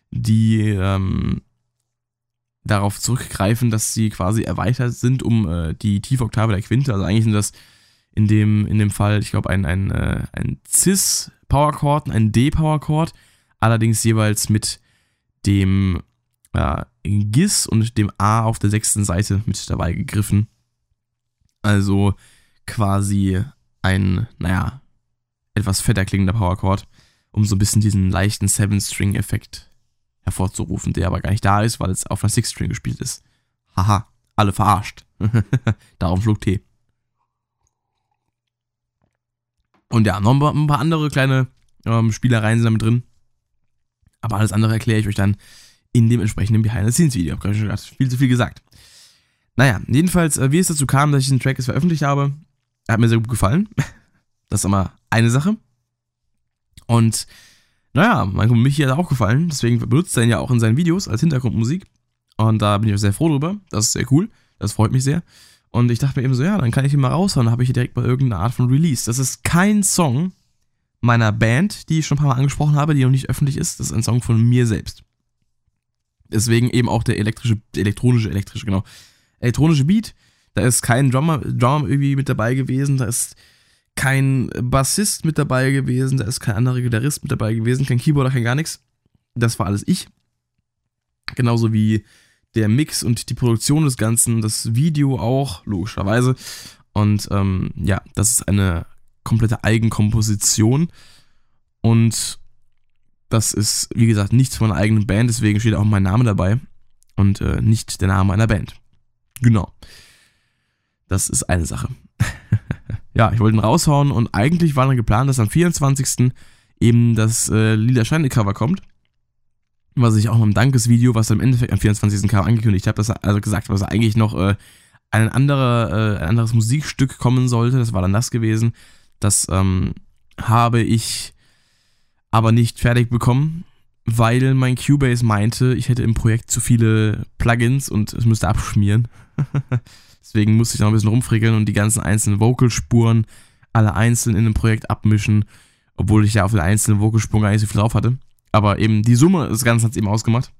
die ähm, darauf zurückgreifen, dass sie quasi erweitert sind um äh, die Tiefoktave der Quinte. Also eigentlich sind das in dem, in dem Fall, ich glaube, ein, ein, äh, ein Cis Power Chord und ein D Power Chord, allerdings jeweils mit dem äh, Gis und dem A auf der sechsten Seite mit dabei gegriffen. Also quasi ein, naja, etwas fetter klingender Power Chord, um so ein bisschen diesen leichten Seven-String-Effekt hervorzurufen, der aber gar nicht da ist, weil es auf einer Six-String gespielt ist. Haha, alle verarscht. [LAUGHS] Darum flog T. Und ja, noch ein paar andere kleine ähm, Spielereien sind damit drin. Aber alles andere erkläre ich euch dann in dem entsprechenden Behind-the-Scenes-Video. Ich habe schon gerade viel zu viel gesagt. Naja, jedenfalls, äh, wie es dazu kam, dass ich diesen Track jetzt veröffentlicht habe, hat mir sehr gut gefallen. Das ist immer eine Sache. Und naja, mein Kumpel Michi hat auch gefallen, deswegen benutzt er ihn ja auch in seinen Videos als Hintergrundmusik. Und da bin ich auch sehr froh drüber. Das ist sehr cool. Das freut mich sehr. Und ich dachte mir eben so, ja, dann kann ich ihn mal raushauen. Dann habe ich hier direkt mal irgendeine Art von Release. Das ist kein Song meiner Band, die ich schon ein paar Mal angesprochen habe, die noch nicht öffentlich ist. Das ist ein Song von mir selbst. Deswegen eben auch der elektrische, elektronische, elektrische, genau. Elektronische Beat. Da ist kein Drummer, Drummer irgendwie mit dabei gewesen. Da ist kein Bassist mit dabei gewesen, da ist kein anderer Gitarrist mit dabei gewesen, kein Keyboarder, kein gar nichts. Das war alles ich. Genauso wie der Mix und die Produktion des Ganzen, das Video auch, logischerweise. Und ähm, ja, das ist eine komplette Eigenkomposition. Und das ist, wie gesagt, nichts von einer eigenen Band, deswegen steht auch mein Name dabei und äh, nicht der Name einer Band. Genau. Das ist eine Sache. Ja, ich wollte ihn raushauen und eigentlich war dann geplant, dass am 24. eben das äh, Lila Shiny Cover kommt. Was ich auch noch im Dankesvideo, was im Endeffekt am 24. kam, angekündigt habe, dass er also gesagt, was eigentlich noch äh, ein, anderer, äh, ein anderes Musikstück kommen sollte. Das war dann das gewesen. Das ähm, habe ich aber nicht fertig bekommen, weil mein Cubase meinte, ich hätte im Projekt zu viele Plugins und es müsste abschmieren. [LAUGHS] Deswegen musste ich noch ein bisschen rumfrickeln und die ganzen einzelnen Vocalspuren alle einzeln in einem Projekt abmischen, obwohl ich ja auf den einzelnen Vocalspuren gar nicht so viel drauf hatte. Aber eben die Summe des Ganzen hat es eben ausgemacht.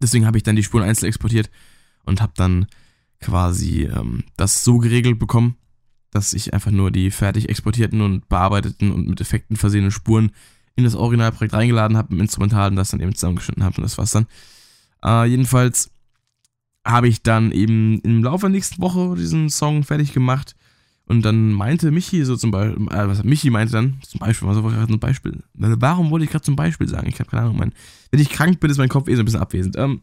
Deswegen habe ich dann die Spuren einzeln exportiert und habe dann quasi ähm, das so geregelt bekommen, dass ich einfach nur die fertig exportierten und bearbeiteten und mit Effekten versehenen Spuren in das Originalprojekt reingeladen habe, im Instrumental und das dann eben zusammengeschnitten habe und das war's dann. Äh, jedenfalls habe ich dann eben im Laufe der nächsten Woche diesen Song fertig gemacht. Und dann meinte Michi so zum Beispiel, äh, was Michi meinte dann, zum Beispiel, was war gerade ein Beispiel? Warum wollte ich gerade zum Beispiel sagen? Ich habe keine Ahnung, mein, wenn ich krank bin, ist mein Kopf eh so ein bisschen abwesend. Ähm,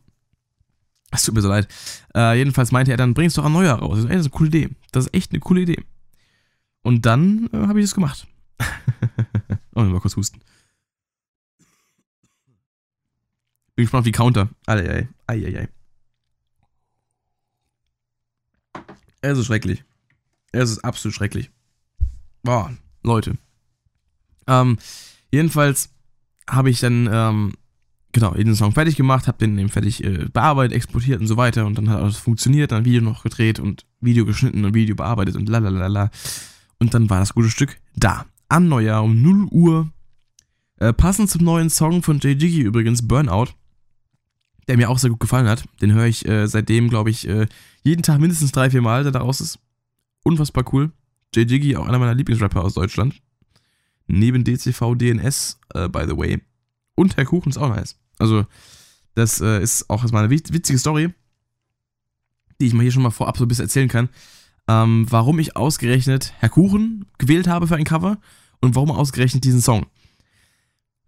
es tut mir so leid. Äh, jedenfalls meinte er dann, bringst doch ein neuer raus. Das ist, ey, eine coole Idee. Das ist echt eine coole Idee. Und dann äh, habe ich das gemacht. [LAUGHS] oh, mal kurz husten. Bin gespannt auf die Counter. Eieiei. Eieiei. Es ist schrecklich. Es ist absolut schrecklich. Boah, Leute. Ähm, jedenfalls habe ich dann ähm, genau, den Song fertig gemacht, habe den eben fertig äh, bearbeitet, exportiert und so weiter und dann hat alles funktioniert, dann Video noch gedreht und Video geschnitten und Video bearbeitet und lalalala. Und dann war das gute Stück da. Am Neujahr um 0 Uhr. Äh, passend zum neuen Song von Jay Jiggy übrigens, Burnout, der mir auch sehr gut gefallen hat. Den höre ich äh, seitdem, glaube ich, äh, jeden Tag mindestens drei, vier Mal, der da raus ist. Unfassbar cool. Jay Jiggy, auch einer meiner Lieblingsrapper aus Deutschland. Neben DCV DNS, äh, by the way. Und Herr Kuchen ist auch nice. Also, das äh, ist auch mal eine witzige Story, die ich mal hier schon mal vorab so ein bisschen erzählen kann. Ähm, warum ich ausgerechnet Herr Kuchen gewählt habe für ein Cover und warum ausgerechnet diesen Song.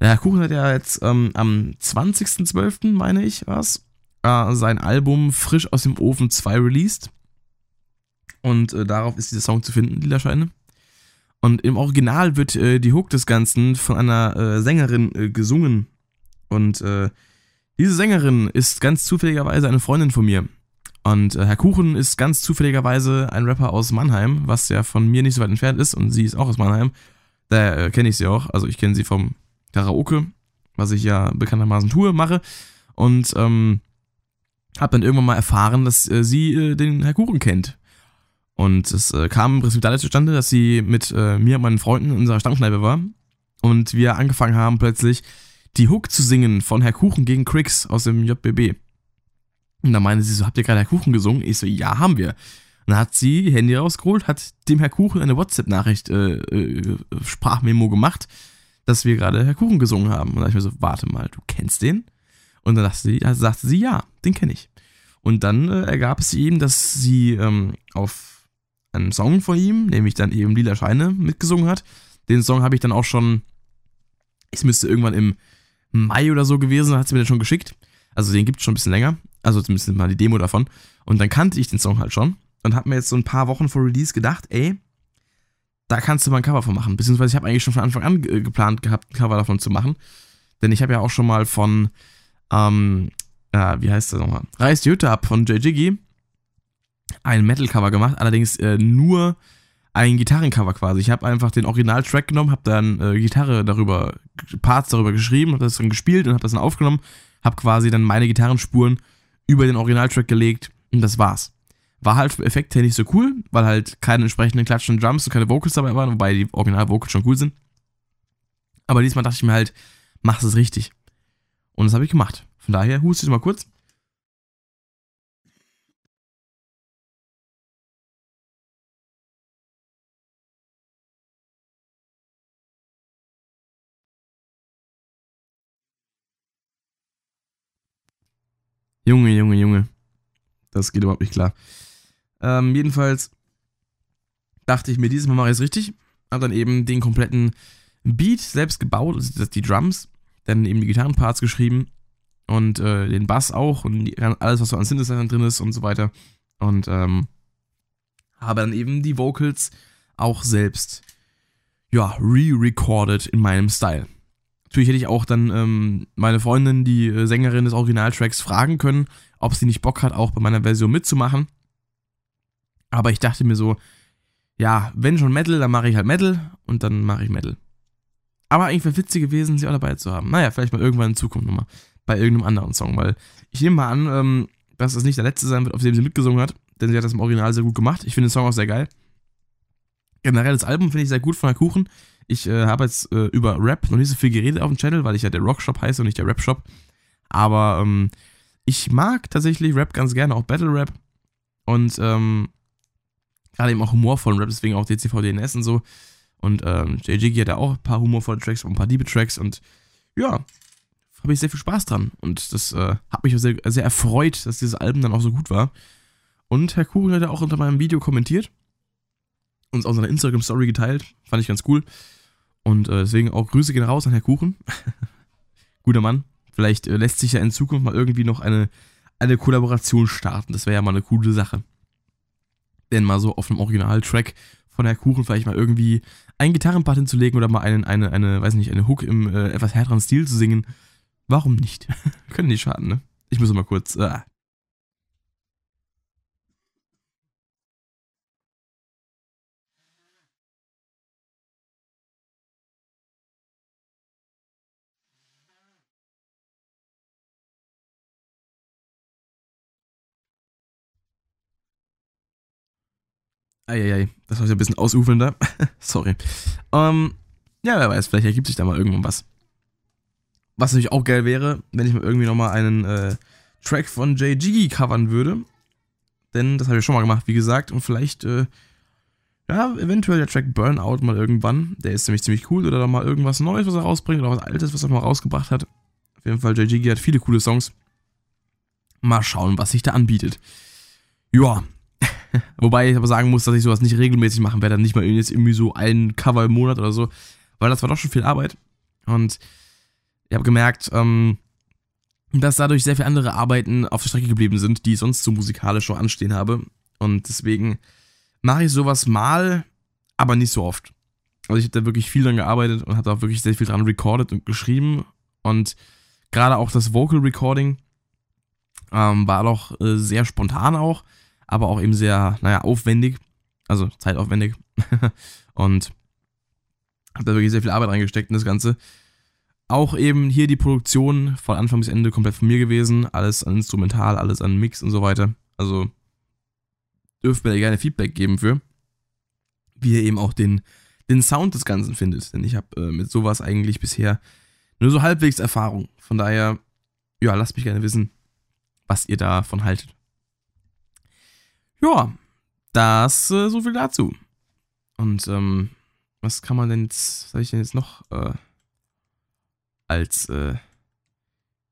Herr Kuchen hat ja jetzt ähm, am 20.12., meine ich, was, äh, sein Album Frisch aus dem Ofen 2 released. Und äh, darauf ist dieser Song zu finden, Lila Scheine. Und im Original wird äh, die Hook des Ganzen von einer äh, Sängerin äh, gesungen. Und äh, diese Sängerin ist ganz zufälligerweise eine Freundin von mir. Und Herr Kuchen ist ganz zufälligerweise ein Rapper aus Mannheim, was ja von mir nicht so weit entfernt ist. Und sie ist auch aus Mannheim. Daher kenne ich sie auch. Also ich kenne sie vom Karaoke, was ich ja bekanntermaßen tue, mache. Und ähm, habe dann irgendwann mal erfahren, dass sie den Herr Kuchen kennt. Und es äh, kam im Prinzip dadurch zustande, dass sie mit äh, mir und meinen Freunden in unserer Stammkneipe war und wir angefangen haben plötzlich die Hook zu singen von Herr Kuchen gegen Crix aus dem JBB. Und da meinte sie so, habt ihr gerade Herr Kuchen gesungen? Ich so, ja, haben wir. Und dann hat sie Handy rausgeholt, hat dem Herr Kuchen eine WhatsApp-Nachricht, äh, äh, Sprachmemo gemacht, dass wir gerade Herr Kuchen gesungen haben. Und da dachte ich mir so, warte mal, du kennst den? Und dann sagte sie, also sagte sie ja, den kenne ich. Und dann äh, ergab es ihm, dass sie ähm, auf einen Song von ihm, nämlich dann eben Lila Scheine, mitgesungen hat. Den Song habe ich dann auch schon, es müsste irgendwann im Mai oder so gewesen hat sie mir den schon geschickt. Also den gibt es schon ein bisschen länger. Also zumindest mal die Demo davon. Und dann kannte ich den Song halt schon und habe mir jetzt so ein paar Wochen vor Release gedacht, ey, da kannst du mal ein Cover von machen. Beziehungsweise ich habe eigentlich schon von Anfang an geplant gehabt, ein Cover davon zu machen. Denn ich habe ja auch schon mal von, ähm, äh, wie heißt das nochmal? Reiß die Hütte ab von J. Jiggy ein Metal-Cover gemacht, allerdings äh, nur ein Gitarrencover quasi. Ich habe einfach den Original-Track genommen, habe dann äh, Gitarre darüber, Parts darüber geschrieben, habe das dann gespielt und habe das dann aufgenommen, habe quasi dann meine Gitarrenspuren über den Original-Track gelegt und das war's. War halt effekttechnisch nicht so cool, weil halt keine entsprechenden klatschenden Drums und keine Vocals dabei waren, wobei die Original-Vocals schon cool sind. Aber diesmal dachte ich mir halt, mach es richtig. Und das habe ich gemacht. Von daher, huste ich mal kurz. Junge, Junge, Junge. Das geht überhaupt nicht klar. Ähm, jedenfalls dachte ich mir, dieses Mal mache ich es richtig. Hab dann eben den kompletten Beat selbst gebaut, also die Drums, dann eben die Gitarrenparts geschrieben und äh, den Bass auch und die, alles, was so an Synthesizern drin ist und so weiter. Und ähm, habe dann eben die Vocals auch selbst, ja, re-recorded in meinem Style. Natürlich hätte ich auch dann ähm, meine Freundin, die äh, Sängerin des Originaltracks, fragen können, ob sie nicht Bock hat, auch bei meiner Version mitzumachen. Aber ich dachte mir so, ja, wenn schon Metal, dann mache ich halt Metal und dann mache ich Metal. Aber eigentlich wäre witzig gewesen, sie auch dabei zu haben. Naja, vielleicht mal irgendwann in Zukunft nochmal. Bei irgendeinem anderen Song, weil ich nehme mal an, ähm, dass das nicht der letzte sein wird, auf dem sie mitgesungen hat, denn sie hat das im Original sehr gut gemacht. Ich finde den Song auch sehr geil. Generell das Album finde ich sehr gut von der Kuchen. Ich äh, habe jetzt äh, über Rap noch nicht so viel geredet auf dem Channel, weil ich ja der Rockshop heiße und nicht der Rap-Shop. Aber ähm, ich mag tatsächlich Rap ganz gerne, auch Battle Rap. Und ähm, gerade eben auch humorvollen Rap, deswegen auch DCV, DNS und so. Und ähm, JJG hat ja auch ein paar humorvolle Tracks und ein paar liebe Tracks. Und ja, habe ich sehr viel Spaß dran. Und das äh, hat mich sehr, sehr erfreut, dass dieses Album dann auch so gut war. Und Herr Kuchen hat ja auch unter meinem Video kommentiert uns auf seiner Instagram-Story geteilt. Fand ich ganz cool. Und äh, deswegen auch Grüße gehen raus an Herr Kuchen. [LAUGHS] Guter Mann. Vielleicht äh, lässt sich ja in Zukunft mal irgendwie noch eine, eine Kollaboration starten. Das wäre ja mal eine coole Sache. Denn mal so auf einem Original-Track von Herr Kuchen vielleicht mal irgendwie ein Gitarrenpart hinzulegen oder mal einen, eine, eine, weiß nicht, eine Hook im äh, etwas härteren Stil zu singen. Warum nicht? [LAUGHS] Können nicht schaden, ne? Ich muss mal kurz. Äh, Eieiei, das war ja ein bisschen ausufernder. [LAUGHS] Sorry. Ähm, ja, wer weiß, vielleicht ergibt sich da mal irgendwann was. Was natürlich auch geil wäre, wenn ich mal irgendwie nochmal einen äh, Track von Jay covern würde. Denn das habe ich schon mal gemacht, wie gesagt. Und vielleicht, äh, ja, eventuell der Track Burnout mal irgendwann. Der ist nämlich ziemlich cool. Oder dann mal irgendwas Neues, was er rausbringt. Oder was Altes, was er mal rausgebracht hat. Auf jeden Fall, Jay hat viele coole Songs. Mal schauen, was sich da anbietet. Ja. [LAUGHS] Wobei ich aber sagen muss, dass ich sowas nicht regelmäßig machen werde. Nicht mal jetzt irgendwie so ein Cover im Monat oder so. Weil das war doch schon viel Arbeit. Und ich habe gemerkt, ähm, dass dadurch sehr viele andere Arbeiten auf der Strecke geblieben sind, die ich sonst so musikalisch schon anstehen habe. Und deswegen mache ich sowas mal, aber nicht so oft. Also ich habe da wirklich viel dran gearbeitet und habe da auch wirklich sehr viel dran recorded und geschrieben. Und gerade auch das Vocal Recording ähm, war doch äh, sehr spontan auch, aber auch eben sehr, naja, aufwendig. Also zeitaufwendig. [LAUGHS] und habe da wirklich sehr viel Arbeit reingesteckt in das Ganze. Auch eben hier die Produktion von Anfang bis Ende komplett von mir gewesen. Alles an Instrumental, alles an Mix und so weiter. Also dürft mir da gerne Feedback geben für. Wie ihr eben auch den, den Sound des Ganzen findet. Denn ich habe äh, mit sowas eigentlich bisher nur so halbwegs Erfahrung. Von daher, ja, lasst mich gerne wissen, was ihr davon haltet. Ja, das äh, so viel dazu. Und ähm, was kann man denn jetzt, was soll ich denn jetzt noch äh, als äh,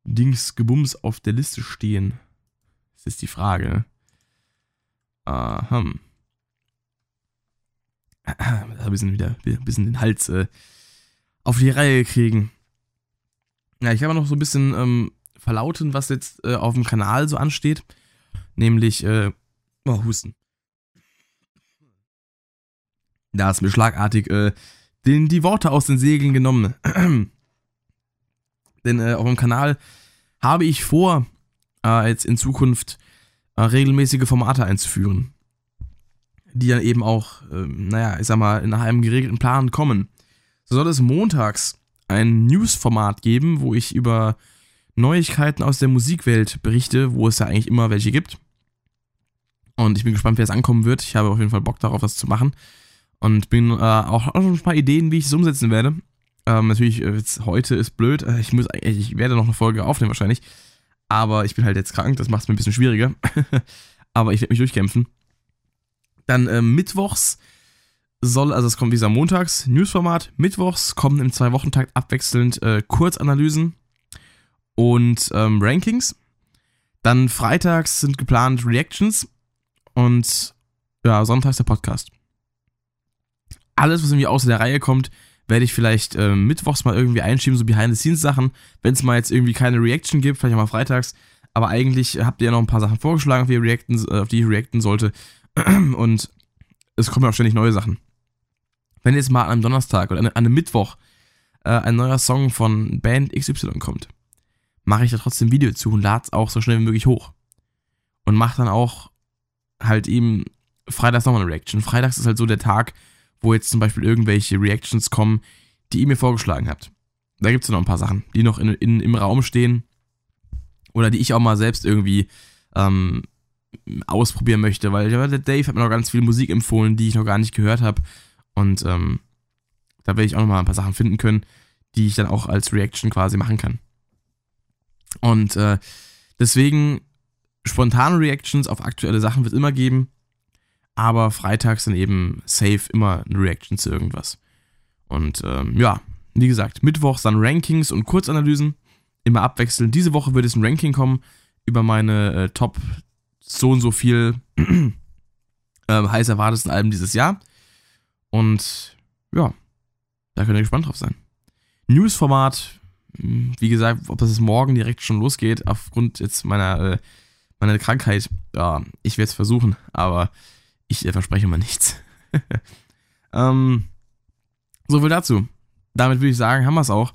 Dingsgebums auf der Liste stehen? Das ist die Frage. Aha. Ein bisschen wieder ein bisschen den Hals äh, auf die Reihe kriegen. Ja, ich habe noch so ein bisschen ähm, verlauten, was jetzt äh, auf dem Kanal so ansteht. Nämlich, äh, oh, Husten. Da ist mir schlagartig äh, den, die Worte aus den Segeln genommen. [CLEARS THROAT] Denn äh, auf dem Kanal habe ich vor, äh, jetzt in Zukunft äh, regelmäßige Formate einzuführen. Die dann eben auch, ähm, naja, ich sag mal, nach einem geregelten Plan kommen. So soll es montags ein News-Format geben, wo ich über Neuigkeiten aus der Musikwelt berichte, wo es ja eigentlich immer welche gibt. Und ich bin gespannt, wer es ankommen wird. Ich habe auf jeden Fall Bock darauf, das zu machen. Und bin äh, auch, auch schon ein paar Ideen, wie ich es umsetzen werde. Ähm, natürlich, äh, jetzt, heute ist blöd. Äh, ich, muss, ich werde noch eine Folge aufnehmen wahrscheinlich. Aber ich bin halt jetzt krank, das macht es mir ein bisschen schwieriger. [LAUGHS] aber ich werde mich durchkämpfen. Dann äh, mittwochs soll, also es kommt dieser montags, Newsformat. Mittwochs kommen im Zwei-Wochen-Takt abwechselnd äh, Kurzanalysen und ähm, Rankings. Dann freitags sind geplant Reactions und ja, sonntags der Podcast. Alles, was irgendwie außer der Reihe kommt, werde ich vielleicht äh, mittwochs mal irgendwie einschieben, so Behind-the-Scenes-Sachen. Wenn es mal jetzt irgendwie keine Reaction gibt, vielleicht auch mal freitags. Aber eigentlich habt ihr ja noch ein paar Sachen vorgeschlagen, auf die, reacten, auf die ich reacten sollte. [CLEARS THROAT] Und es kommen auch ständig neue Sachen. Wenn jetzt mal an einem Donnerstag oder an einem Mittwoch äh, ein neuer Song von Band XY kommt, mache ich da trotzdem ein Video zu und lade es auch so schnell wie möglich hoch. Und mache dann auch halt eben freitags nochmal eine Reaction. Freitags ist halt so der Tag, wo jetzt zum Beispiel irgendwelche Reactions kommen, die ihr mir vorgeschlagen habt. Da gibt es noch ein paar Sachen, die noch in, in, im Raum stehen oder die ich auch mal selbst irgendwie ähm, ausprobieren möchte, weil der Dave hat mir noch ganz viel Musik empfohlen, die ich noch gar nicht gehört habe und ähm, da werde ich auch noch mal ein paar Sachen finden können, die ich dann auch als Reaction quasi machen kann. Und äh, deswegen spontane Reactions auf aktuelle Sachen wird immer geben aber freitags dann eben safe immer eine Reaction zu irgendwas. Und ähm, ja, wie gesagt, Mittwochs dann Rankings und Kurzanalysen, immer abwechselnd. Diese Woche wird es ein Ranking kommen über meine äh, Top so und so viel [CLEARS THROAT] äh, heiß erwartesten Alben dieses Jahr. Und ja, da könnt ihr gespannt drauf sein. Newsformat, hm, wie gesagt, ob das morgen direkt schon losgeht, aufgrund jetzt meiner, äh, meiner Krankheit, ja, ich werde es versuchen, aber ich äh, verspreche mal nichts. [LAUGHS] ähm, so dazu. Damit würde ich sagen, haben wir es auch.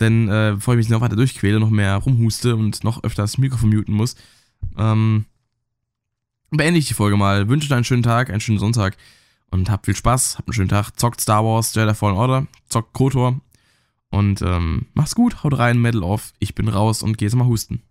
Denn äh, bevor ich mich noch weiter durchquäle, noch mehr rumhuste und noch öfter das Mikrofon muten muss, ähm, beende ich die Folge mal. Wünsche euch einen schönen Tag, einen schönen Sonntag und habt viel Spaß, habt einen schönen Tag. Zockt Star Wars, Jedi Fallen Order, zockt Kotor und ähm, macht's gut, haut rein, Medal off. Ich bin raus und geh jetzt mal husten.